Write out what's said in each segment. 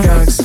drugs,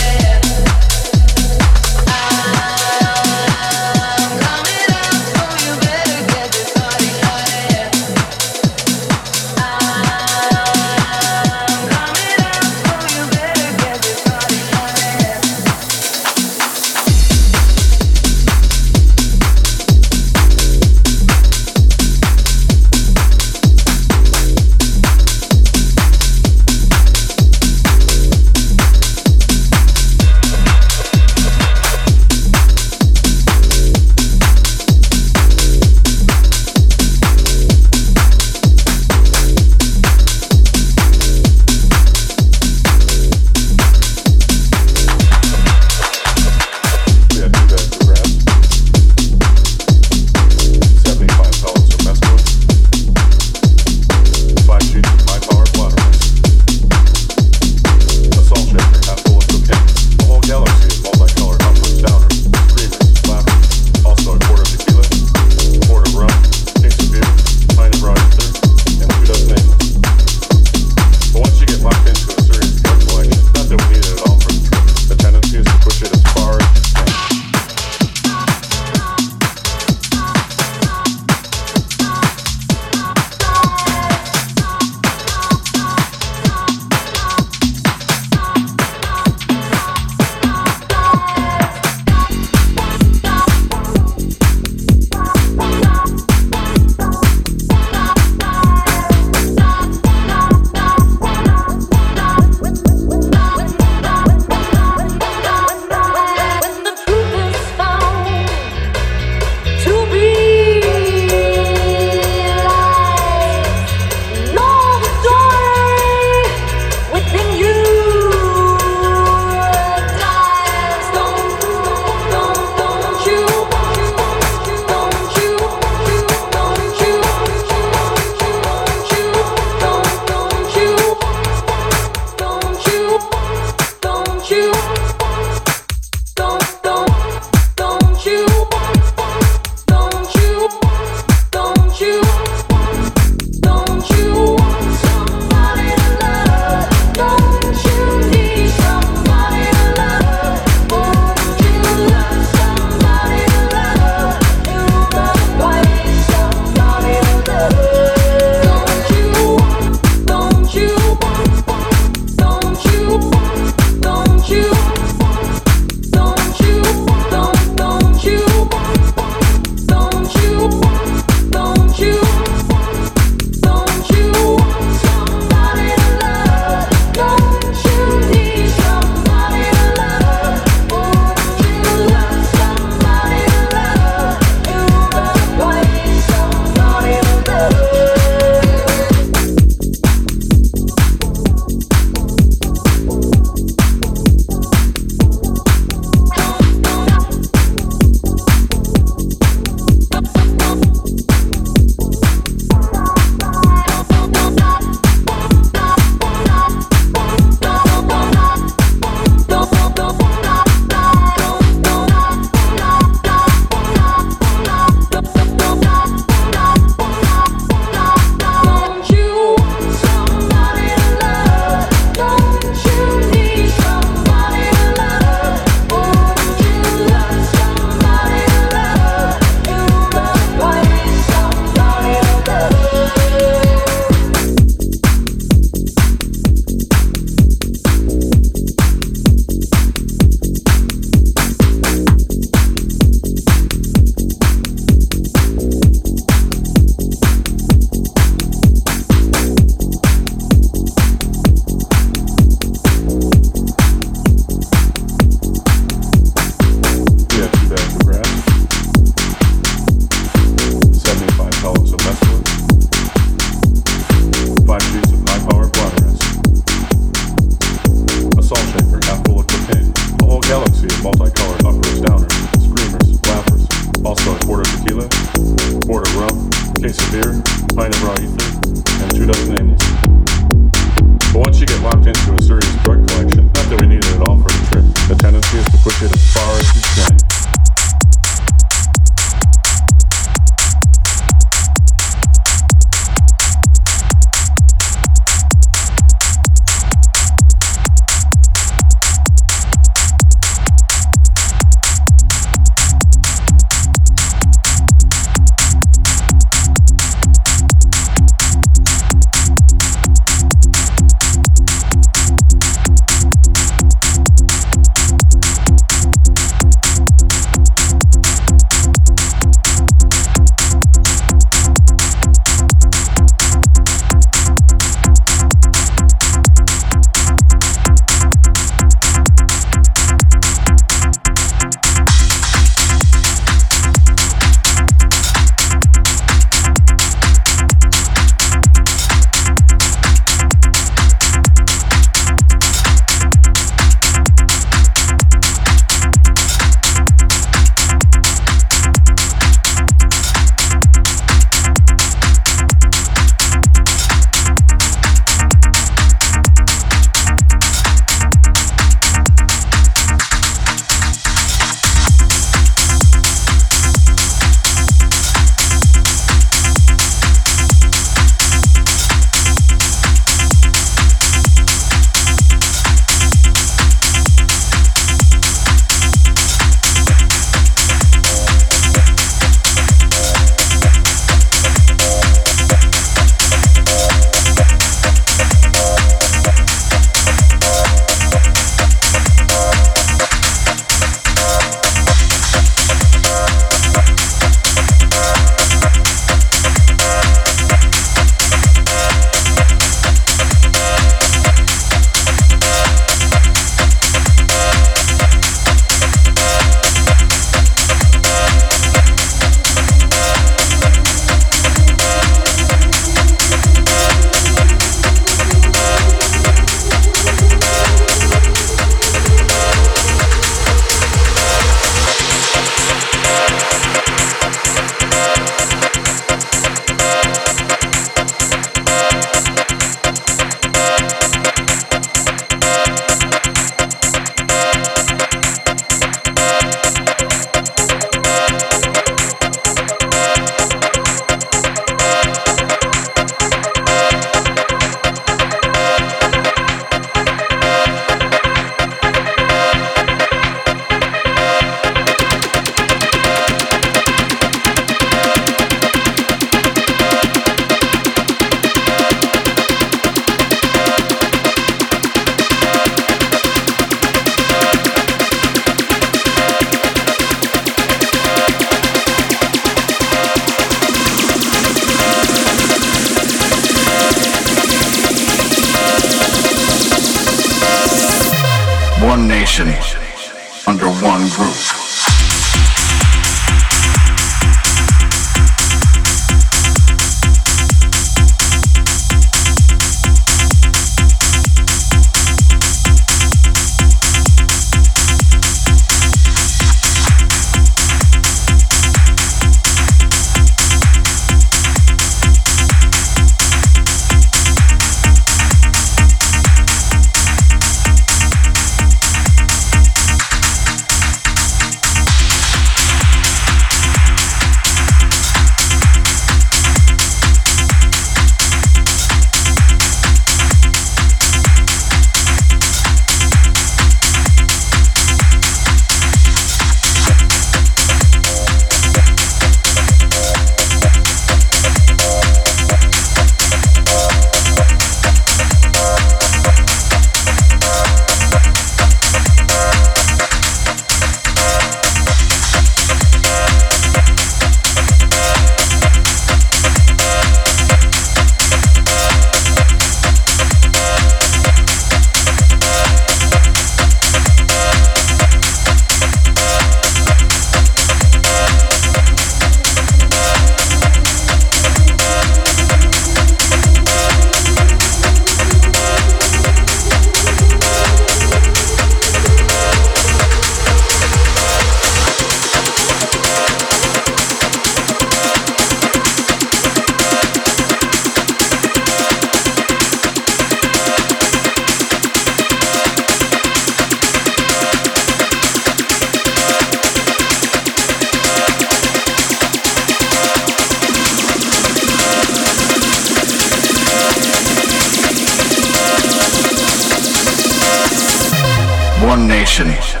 nation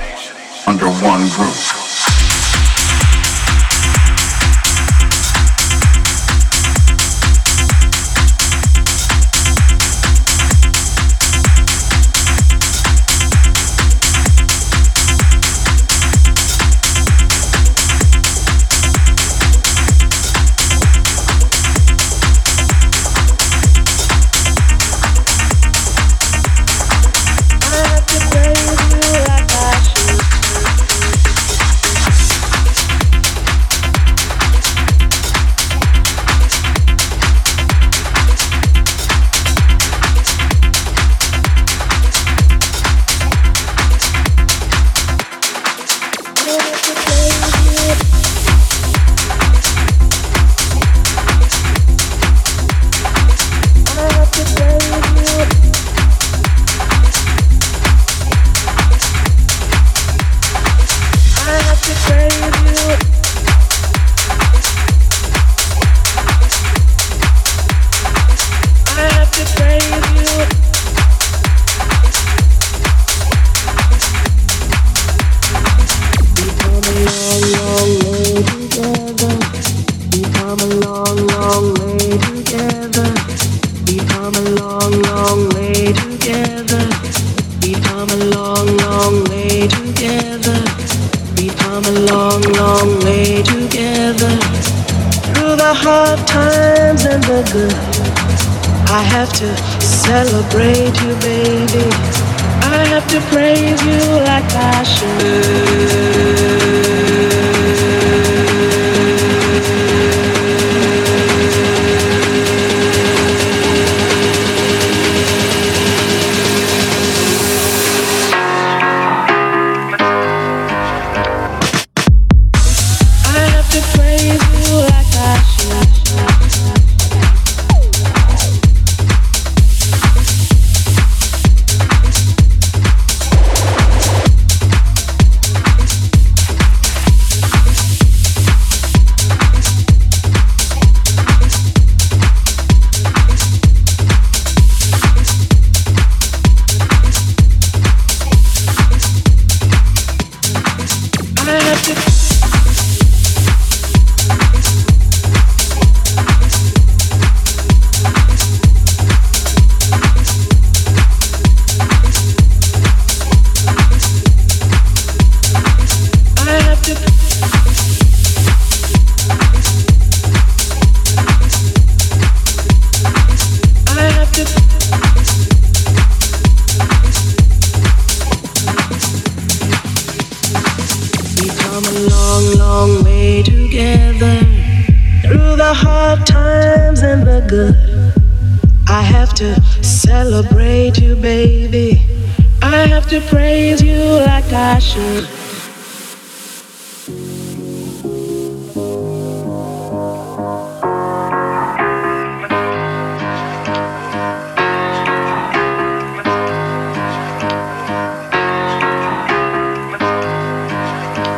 under one roof. the hard times and the good. I have to celebrate you, baby. I have to praise you like I should.